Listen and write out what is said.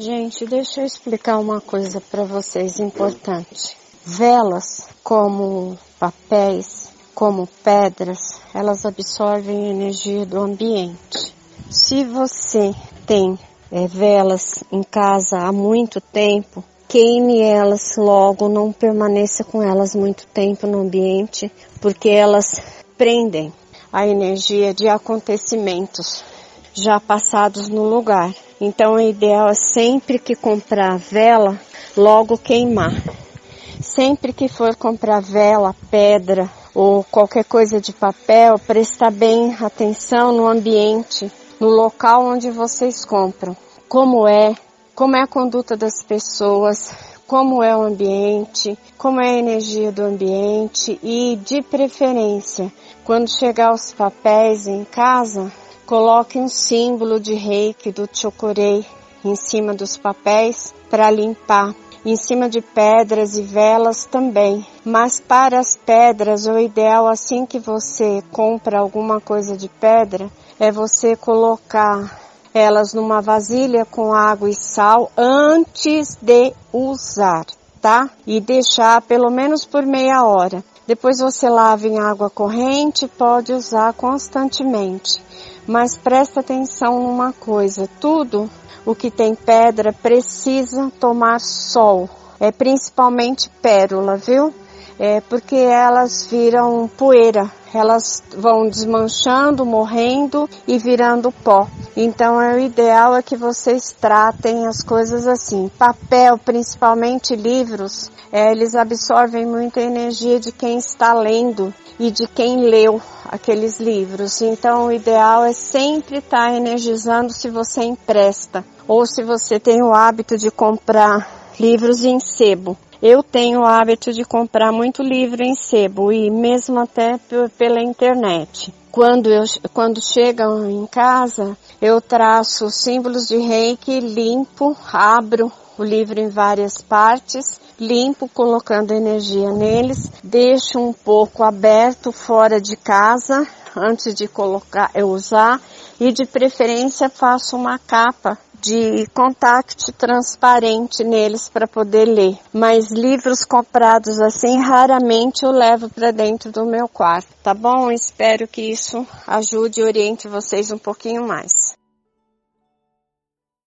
Gente, deixa eu explicar uma coisa para vocês importante. Velas, como papéis, como pedras, elas absorvem energia do ambiente. Se você tem é, velas em casa há muito tempo, queime elas logo, não permaneça com elas muito tempo no ambiente, porque elas prendem a energia de acontecimentos já passados no lugar. Então o ideal é sempre que comprar vela, logo queimar. Sempre que for comprar vela, pedra ou qualquer coisa de papel, prestar bem atenção no ambiente, no local onde vocês compram. Como é, como é a conduta das pessoas, como é o ambiente, como é a energia do ambiente e, de preferência, quando chegar os papéis em casa, Coloque um símbolo de reiki do chocorei em cima dos papéis para limpar. Em cima de pedras e velas também. Mas para as pedras, o ideal assim que você compra alguma coisa de pedra é você colocar elas numa vasilha com água e sal antes de usar, tá? E deixar pelo menos por meia hora. Depois você lava em água corrente, pode usar constantemente. Mas presta atenção numa coisa, tudo o que tem pedra precisa tomar sol. É principalmente pérola, viu? É porque elas viram poeira, elas vão desmanchando, morrendo e virando pó. Então é o ideal é que vocês tratem as coisas assim. Papel, principalmente livros, é, eles absorvem muita energia de quem está lendo e de quem leu aqueles livros. Então, o ideal é sempre estar energizando se você empresta ou se você tem o hábito de comprar livros em sebo. Eu tenho o hábito de comprar muito livro em sebo e mesmo até pela internet. Quando eu quando chegam em casa, eu traço símbolos de reiki, limpo, abro o livro em várias partes, limpo colocando energia neles, deixo um pouco aberto fora de casa antes de colocar eu usar e de preferência faço uma capa de contact transparente neles para poder ler. Mas livros comprados assim raramente eu levo para dentro do meu quarto, tá bom? Espero que isso ajude e oriente vocês um pouquinho mais.